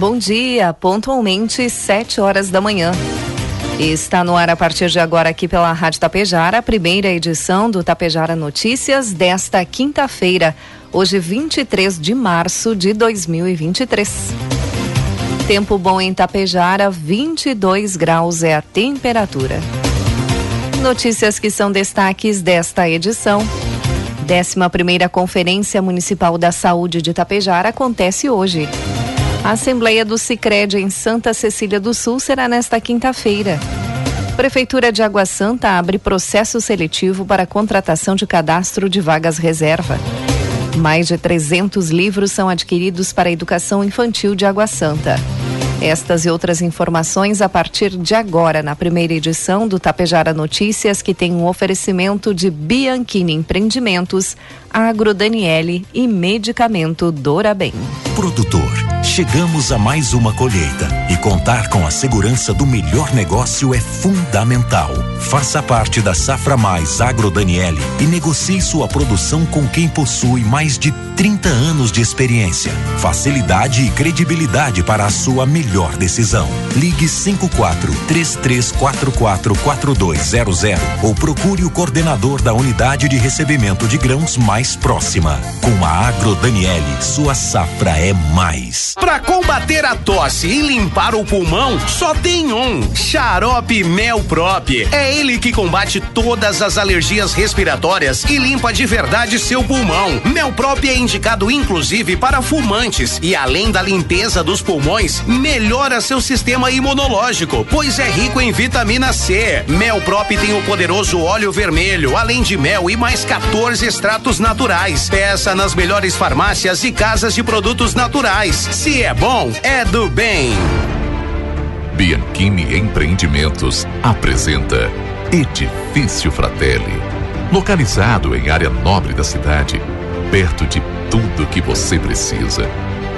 Bom dia, pontualmente sete horas da manhã. Está no ar a partir de agora aqui pela Rádio Tapejara, a primeira edição do Tapejara Notícias desta quinta-feira, hoje 23 de março de 2023. Tempo bom em Tapejara, 22 graus é a temperatura. Notícias que são destaques desta edição. 11 primeira Conferência Municipal da Saúde de Tapejara acontece hoje. A Assembleia do Sicredi em Santa Cecília do Sul será nesta quinta-feira. Prefeitura de Água Santa abre processo seletivo para contratação de cadastro de vagas reserva. Mais de 300 livros são adquiridos para a educação infantil de Água Santa. Estas e outras informações a partir de agora na primeira edição do Tapejara Notícias, que tem um oferecimento de Bianchini Empreendimentos, Agro Daniele e Medicamento Dora Bem. Produtor, chegamos a mais uma colheita e contar com a segurança do melhor negócio é fundamental. Faça parte da Safra Mais Agro Daniele e negocie sua produção com quem possui mais de 30 anos de experiência, facilidade e credibilidade para a sua melhor decisão. Ligue 54 3344 4200 ou procure o coordenador da unidade de recebimento de grãos mais próxima. Com a Agro Daniele, sua safra é mais. Para combater a tosse e limpar o pulmão, só tem um: Xarope Mel Prop. É ele que combate todas as alergias respiratórias e limpa de verdade seu pulmão. Mel Prop é indicado inclusive para fumantes e além da limpeza dos pulmões, melhora seu sistema imunológico, pois é rico em vitamina C. Mel Prop tem o poderoso óleo vermelho, além de mel e mais 14 extratos naturais. Peça nas melhores farmácias e casas de produtos naturais. Se é bom, é do bem. Bianchini Empreendimentos apresenta Edifício Fratelli. Localizado em área nobre da cidade, perto de tudo que você precisa,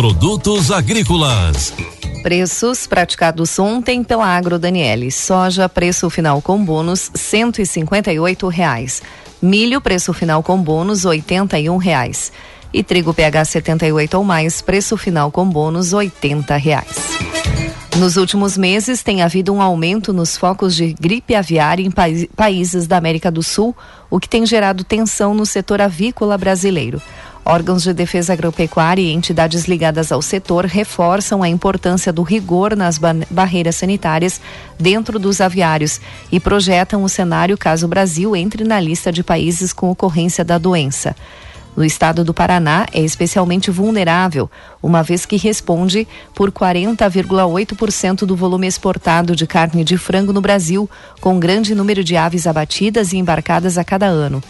Produtos agrícolas. Preços praticados ontem pela Agro Daniele. Soja, preço final com bônus, cento e reais. Milho, preço final com bônus, oitenta e reais. E trigo PH 78 ou mais, preço final com bônus, oitenta reais. Nos últimos meses, tem havido um aumento nos focos de gripe aviária em pa países da América do Sul, o que tem gerado tensão no setor avícola brasileiro. Órgãos de defesa agropecuária e entidades ligadas ao setor reforçam a importância do rigor nas ba barreiras sanitárias dentro dos aviários e projetam o cenário caso o Brasil entre na lista de países com ocorrência da doença. No estado do Paraná é especialmente vulnerável, uma vez que responde por 40,8% do volume exportado de carne de frango no Brasil, com grande número de aves abatidas e embarcadas a cada ano.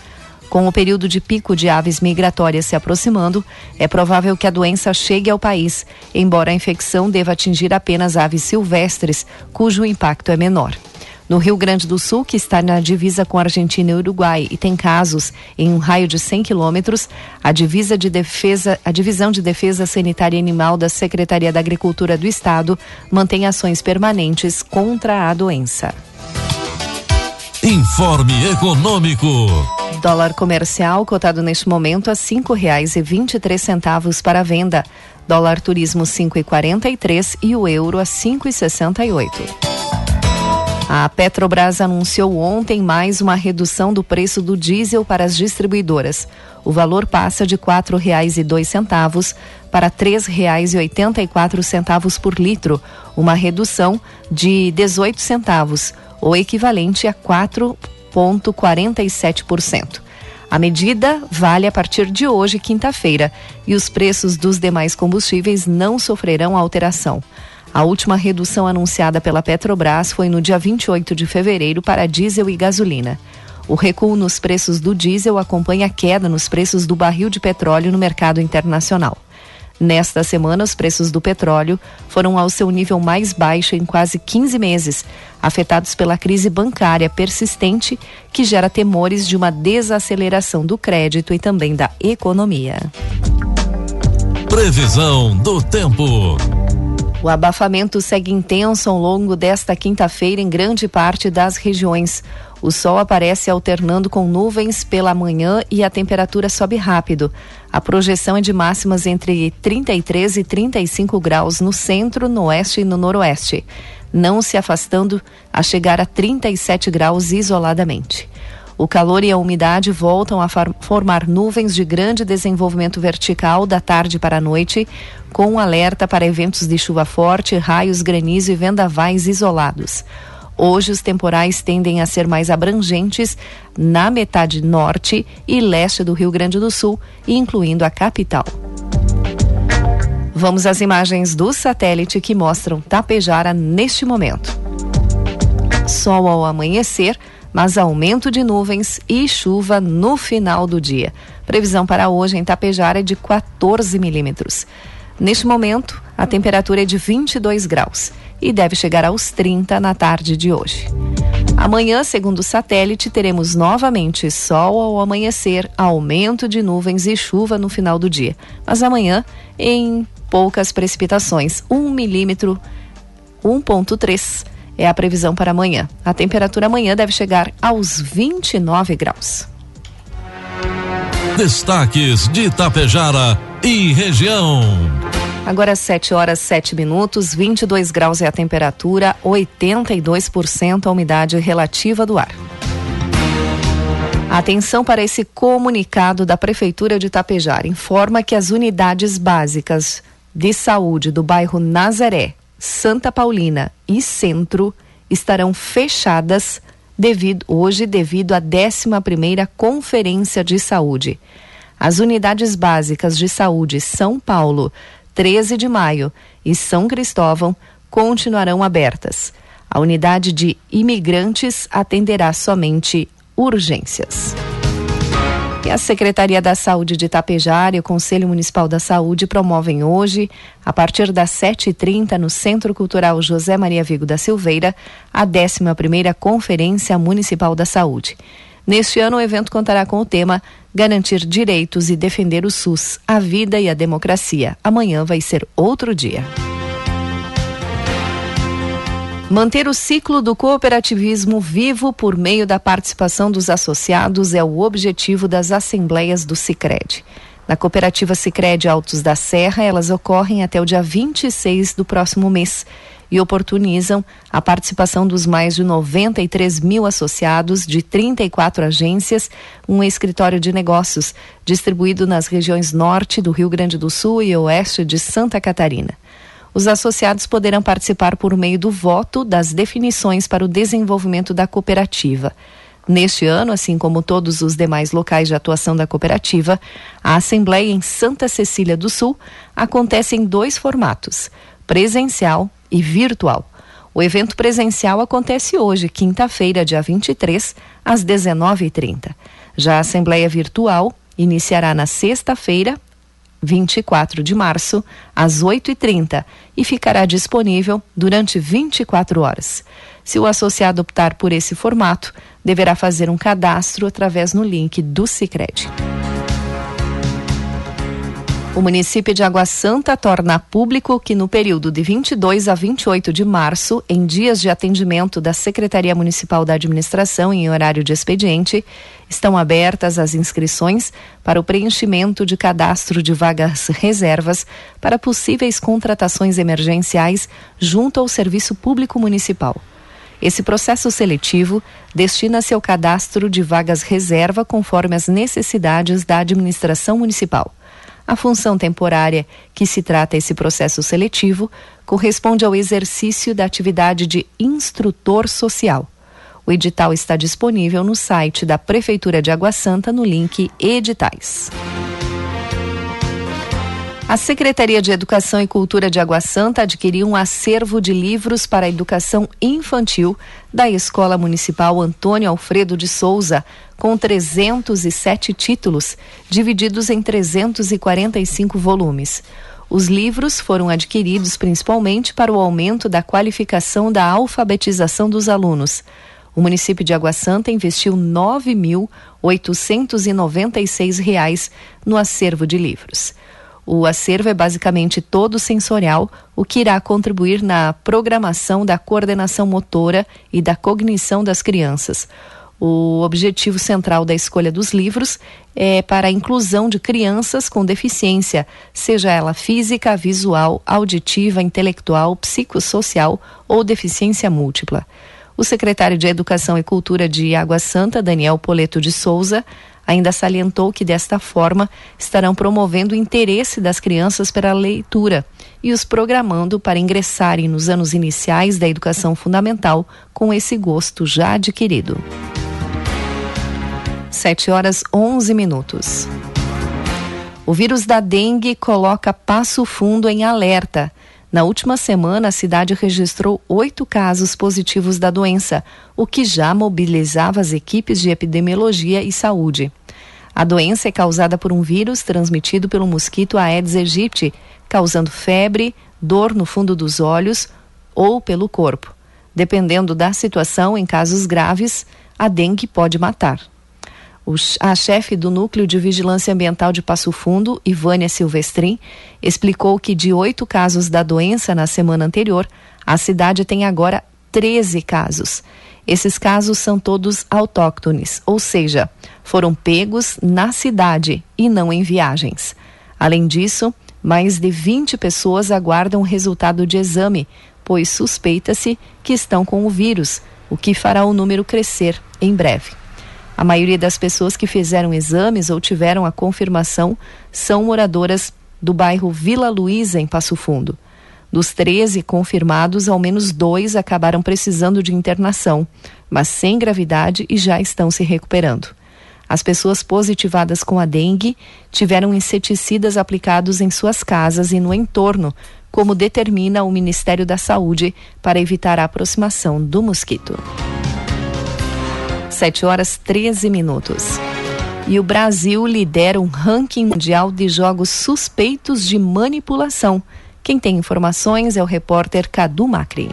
Com o período de pico de aves migratórias se aproximando, é provável que a doença chegue ao país, embora a infecção deva atingir apenas aves silvestres, cujo impacto é menor. No Rio Grande do Sul, que está na divisa com Argentina e Uruguai e tem casos em um raio de 100 quilômetros, a de a divisão de defesa sanitária animal da Secretaria da Agricultura do Estado mantém ações permanentes contra a doença. Informe Econômico. Dólar comercial cotado neste momento a cinco reais e vinte e três centavos para venda. Dólar turismo cinco e quarenta e três e o euro a cinco e sessenta e oito. A Petrobras anunciou ontem mais uma redução do preço do diesel para as distribuidoras. O valor passa de R$ 4,02 para R$ 3,84 por litro, uma redução de 18 centavos, ou equivalente a 4,47%. A medida vale a partir de hoje, quinta-feira, e os preços dos demais combustíveis não sofrerão alteração. A última redução anunciada pela Petrobras foi no dia 28 de fevereiro para diesel e gasolina. O recuo nos preços do diesel acompanha a queda nos preços do barril de petróleo no mercado internacional. Nesta semana, os preços do petróleo foram ao seu nível mais baixo em quase 15 meses, afetados pela crise bancária persistente que gera temores de uma desaceleração do crédito e também da economia. Previsão do tempo. O abafamento segue intenso ao longo desta quinta-feira em grande parte das regiões. O sol aparece alternando com nuvens pela manhã e a temperatura sobe rápido. A projeção é de máximas entre 33 e 35 graus no centro, no oeste e no noroeste, não se afastando a chegar a 37 graus isoladamente. O calor e a umidade voltam a formar nuvens de grande desenvolvimento vertical da tarde para a noite, com alerta para eventos de chuva forte, raios, granizo e vendavais isolados. Hoje, os temporais tendem a ser mais abrangentes na metade norte e leste do Rio Grande do Sul, incluindo a capital. Vamos às imagens do satélite que mostram Tapejara neste momento. Sol ao amanhecer mas aumento de nuvens e chuva no final do dia. Previsão para hoje em Tapejara é de 14 milímetros. Neste momento, a temperatura é de 22 graus e deve chegar aos 30 na tarde de hoje. Amanhã, segundo o satélite, teremos novamente sol ao amanhecer, aumento de nuvens e chuva no final do dia. Mas amanhã, em poucas precipitações, 1 milímetro, 1,3 é a previsão para amanhã. A temperatura amanhã deve chegar aos 29 graus. Destaques de Itapejara e região. Agora 7 horas 7 minutos, 22 graus é a temperatura, 82% a umidade relativa do ar. Atenção para esse comunicado da Prefeitura de Itapejara. Informa que as unidades básicas de saúde do bairro Nazaré Santa Paulina e Centro estarão fechadas devido, hoje devido à 11ª Conferência de Saúde. As unidades básicas de saúde São Paulo, 13 de maio e São Cristóvão continuarão abertas. A unidade de imigrantes atenderá somente urgências. E a Secretaria da Saúde de Itapejara e o Conselho Municipal da Saúde promovem hoje, a partir das 7h30, no Centro Cultural José Maria Vigo da Silveira, a 11ª Conferência Municipal da Saúde. Neste ano, o evento contará com o tema Garantir Direitos e Defender o SUS, a Vida e a Democracia. Amanhã vai ser outro dia. Manter o ciclo do cooperativismo vivo por meio da participação dos associados é o objetivo das assembleias do Sicredi. Na cooperativa Sicredi Altos da Serra, elas ocorrem até o dia 26 do próximo mês e oportunizam a participação dos mais de 93 mil associados de 34 agências, um escritório de negócios distribuído nas regiões norte do Rio Grande do Sul e oeste de Santa Catarina. Os associados poderão participar por meio do voto das definições para o desenvolvimento da cooperativa. Neste ano, assim como todos os demais locais de atuação da cooperativa, a Assembleia em Santa Cecília do Sul acontece em dois formatos: presencial e virtual. O evento presencial acontece hoje, quinta-feira, dia 23, às 19h30. Já a Assembleia Virtual iniciará na sexta-feira, 24 de março, às 8h30 e ficará disponível durante 24 horas. Se o associado optar por esse formato, deverá fazer um cadastro através no link do Sicredi. O município de Água Santa torna público que no período de 22 a 28 de março, em dias de atendimento da Secretaria Municipal da Administração em horário de expediente, estão abertas as inscrições para o preenchimento de cadastro de vagas reservas para possíveis contratações emergenciais junto ao Serviço Público Municipal. Esse processo seletivo destina-se ao cadastro de vagas reserva conforme as necessidades da administração municipal. A função temporária que se trata esse processo seletivo corresponde ao exercício da atividade de instrutor social. O edital está disponível no site da Prefeitura de Água Santa no link Editais. A Secretaria de Educação e Cultura de Água Santa adquiriu um acervo de livros para a educação infantil da Escola Municipal Antônio Alfredo de Souza, com 307 títulos, divididos em 345 volumes. Os livros foram adquiridos principalmente para o aumento da qualificação da alfabetização dos alunos. O município de Água Santa investiu R$ 9.896 no acervo de livros. O acervo é basicamente todo sensorial, o que irá contribuir na programação da coordenação motora e da cognição das crianças. O objetivo central da escolha dos livros é para a inclusão de crianças com deficiência, seja ela física, visual, auditiva, intelectual, psicossocial ou deficiência múltipla. O secretário de Educação e Cultura de Água Santa, Daniel Poleto de Souza, Ainda salientou que desta forma estarão promovendo o interesse das crianças pela leitura e os programando para ingressarem nos anos iniciais da educação fundamental com esse gosto já adquirido. 7 horas 11 minutos. O vírus da dengue coloca Passo Fundo em alerta. Na última semana, a cidade registrou oito casos positivos da doença, o que já mobilizava as equipes de epidemiologia e saúde. A doença é causada por um vírus transmitido pelo mosquito Aedes aegypti, causando febre, dor no fundo dos olhos ou pelo corpo. Dependendo da situação, em casos graves, a dengue pode matar. A chefe do Núcleo de Vigilância Ambiental de Passo Fundo, Ivânia Silvestrin, explicou que de oito casos da doença na semana anterior, a cidade tem agora 13 casos. Esses casos são todos autóctones, ou seja, foram pegos na cidade e não em viagens. Além disso, mais de 20 pessoas aguardam o resultado de exame, pois suspeita-se que estão com o vírus, o que fará o número crescer em breve. A maioria das pessoas que fizeram exames ou tiveram a confirmação são moradoras do bairro Vila Luísa, em Passo Fundo. Dos 13 confirmados, ao menos dois acabaram precisando de internação, mas sem gravidade e já estão se recuperando. As pessoas positivadas com a dengue tiveram inseticidas aplicados em suas casas e no entorno, como determina o Ministério da Saúde, para evitar a aproximação do mosquito. 7 horas 13 minutos. E o Brasil lidera um ranking mundial de jogos suspeitos de manipulação quem tem informações é o repórter Cadu Macri.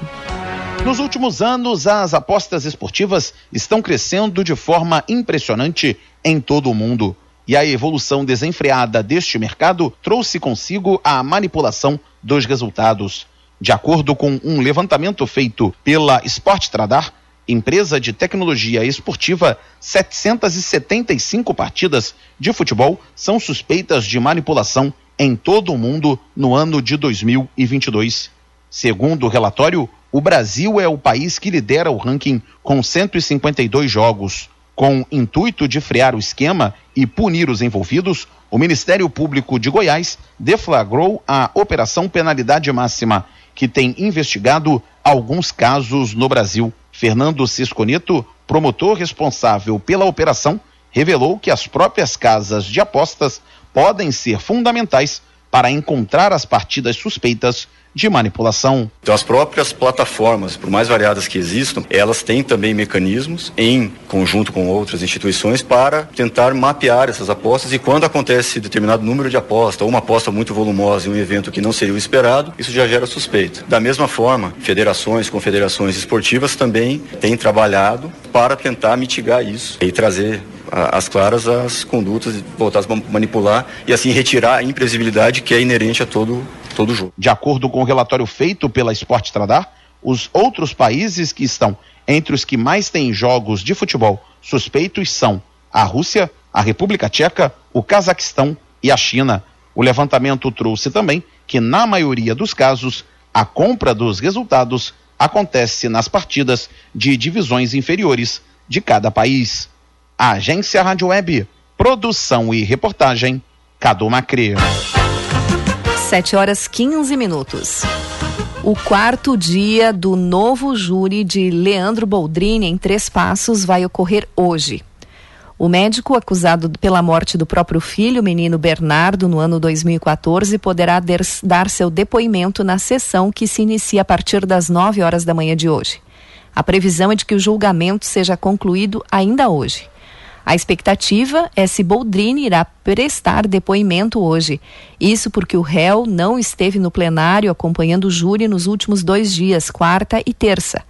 Nos últimos anos, as apostas esportivas estão crescendo de forma impressionante em todo o mundo. E a evolução desenfreada deste mercado trouxe consigo a manipulação dos resultados. De acordo com um levantamento feito pela Sport Tradar, empresa de tecnologia esportiva, 775 partidas de futebol são suspeitas de manipulação em todo o mundo no ano de 2022. Segundo o relatório, o Brasil é o país que lidera o ranking com 152 jogos. Com intuito de frear o esquema e punir os envolvidos, o Ministério Público de Goiás deflagrou a Operação Penalidade Máxima, que tem investigado alguns casos no Brasil. Fernando Cisconito, promotor responsável pela operação, revelou que as próprias casas de apostas podem ser fundamentais para encontrar as partidas suspeitas de manipulação. Então, as próprias plataformas, por mais variadas que existam, elas têm também mecanismos, em conjunto com outras instituições, para tentar mapear essas apostas e quando acontece determinado número de apostas ou uma aposta muito volumosa em um evento que não seria o esperado, isso já gera suspeita. Da mesma forma, federações, confederações esportivas também têm trabalhado para tentar mitigar isso e trazer as claras as condutas voltadas para manipular e assim retirar a imprevisibilidade que é inerente a todo todo jogo. De acordo com o relatório feito pela Sport Tradar, os outros países que estão entre os que mais têm jogos de futebol suspeitos são a Rússia, a República Tcheca, o Cazaquistão e a China. O levantamento trouxe também que, na maioria dos casos, a compra dos resultados acontece nas partidas de divisões inferiores de cada país. Agência Rádio Web, produção e reportagem, Cadu Macri. 7 horas 15 minutos. O quarto dia do novo júri de Leandro Boldrini em Três Passos vai ocorrer hoje. O médico acusado pela morte do próprio filho, menino Bernardo, no ano 2014, poderá dar seu depoimento na sessão que se inicia a partir das 9 horas da manhã de hoje. A previsão é de que o julgamento seja concluído ainda hoje. A expectativa é se Boldrini irá prestar depoimento hoje. Isso porque o réu não esteve no plenário acompanhando o júri nos últimos dois dias, quarta e terça.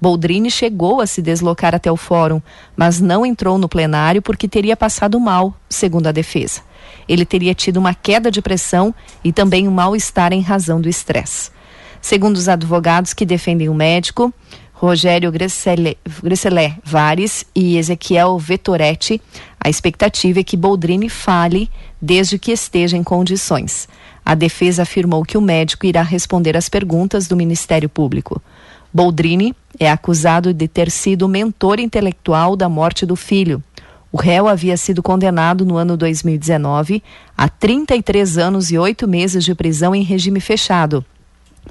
Boldrini chegou a se deslocar até o fórum, mas não entrou no plenário porque teria passado mal, segundo a defesa. Ele teria tido uma queda de pressão e também um mal-estar em razão do estresse. Segundo os advogados que defendem o médico, Rogério Gresselé Vares e Ezequiel Vettoretti, a expectativa é que Boldrini fale desde que esteja em condições. A defesa afirmou que o médico irá responder às perguntas do Ministério Público. Boldrini é acusado de ter sido mentor intelectual da morte do filho. O réu havia sido condenado no ano 2019 a 33 anos e oito meses de prisão em regime fechado.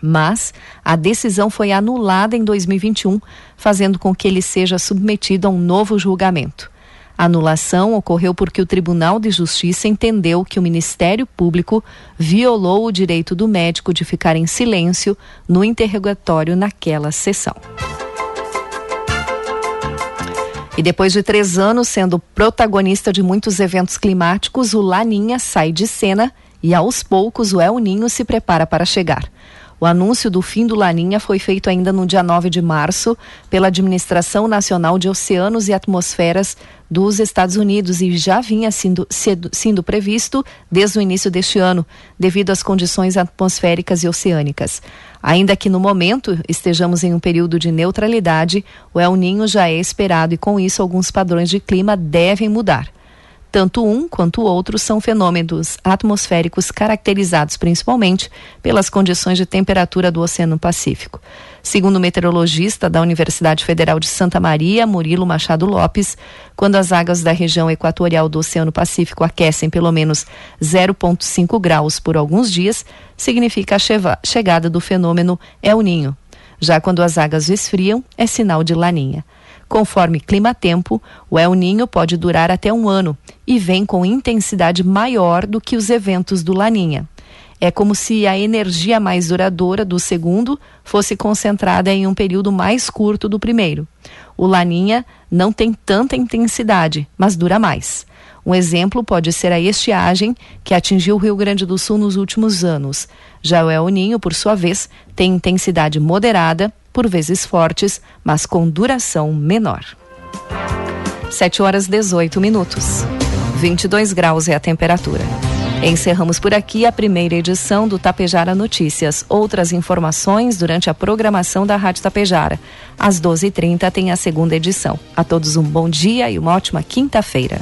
Mas a decisão foi anulada em 2021, fazendo com que ele seja submetido a um novo julgamento. A anulação ocorreu porque o Tribunal de Justiça entendeu que o Ministério Público violou o direito do médico de ficar em silêncio no interrogatório naquela sessão. E depois de três anos sendo protagonista de muitos eventos climáticos, o Laninha sai de cena e aos poucos o El Ninho se prepara para chegar. O anúncio do fim do Laninha foi feito ainda no dia 9 de março pela Administração Nacional de Oceanos e Atmosferas dos Estados Unidos e já vinha sendo, sendo previsto desde o início deste ano, devido às condições atmosféricas e oceânicas. Ainda que no momento estejamos em um período de neutralidade, o El Ninho já é esperado e com isso alguns padrões de clima devem mudar. Tanto um quanto o outro são fenômenos atmosféricos caracterizados principalmente pelas condições de temperatura do Oceano Pacífico. Segundo o meteorologista da Universidade Federal de Santa Maria, Murilo Machado Lopes, quando as águas da região equatorial do Oceano Pacífico aquecem pelo menos 0,5 graus por alguns dias, significa a chegada do fenômeno El Ninho. Já quando as águas esfriam, é sinal de laninha. Conforme clima-tempo, o El Ninho pode durar até um ano e vem com intensidade maior do que os eventos do Laninha. É como se a energia mais duradoura do segundo fosse concentrada em um período mais curto do primeiro. O Laninha não tem tanta intensidade, mas dura mais. Um exemplo pode ser a estiagem que atingiu o Rio Grande do Sul nos últimos anos. Já o El Ninho, por sua vez, tem intensidade moderada por vezes fortes, mas com duração menor. 7 horas 18 minutos. 22 graus é a temperatura. Encerramos por aqui a primeira edição do Tapejara Notícias. Outras informações durante a programação da Rádio Tapejara. Às 12h30 tem a segunda edição. A todos um bom dia e uma ótima quinta-feira.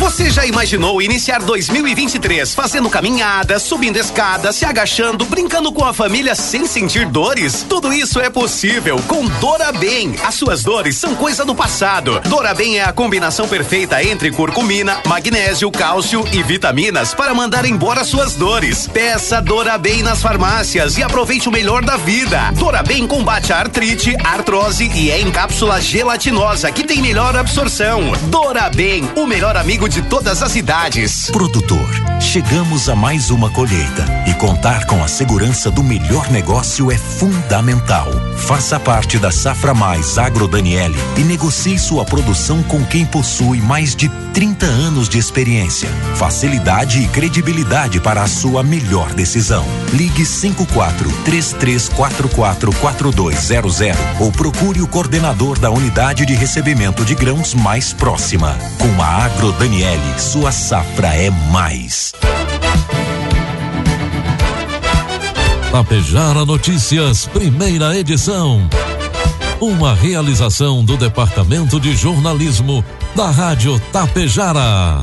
Você já imaginou iniciar 2023 fazendo caminhada, subindo escada, se agachando, brincando com a família sem sentir dores? Tudo isso é possível com Dora Bem. As suas dores são coisa do passado. Dora Bem é a combinação perfeita entre curcumina, magnésio, cálcio e vitaminas para mandar embora suas dores. Peça Dora Bem nas farmácias e aproveite o melhor da vida. Dora Bem combate a artrite, artrose e é em cápsula gelatinosa que tem melhor absorção. Dora Bem, o melhor amigo de todas as idades. Produtor, chegamos a mais uma colheita e contar com a segurança do melhor negócio é fundamental. Faça parte da Safra Mais Agro Daniele e negocie sua produção com quem possui mais de 30 anos de experiência, facilidade e credibilidade para a sua melhor decisão. Ligue 54 3344 4200 ou procure o coordenador da unidade de recebimento de grãos mais próxima. Com a Agro Daniele, sua safra é mais. Tapejara Notícias, primeira edição. Uma realização do Departamento de Jornalismo da Rádio Tapejara.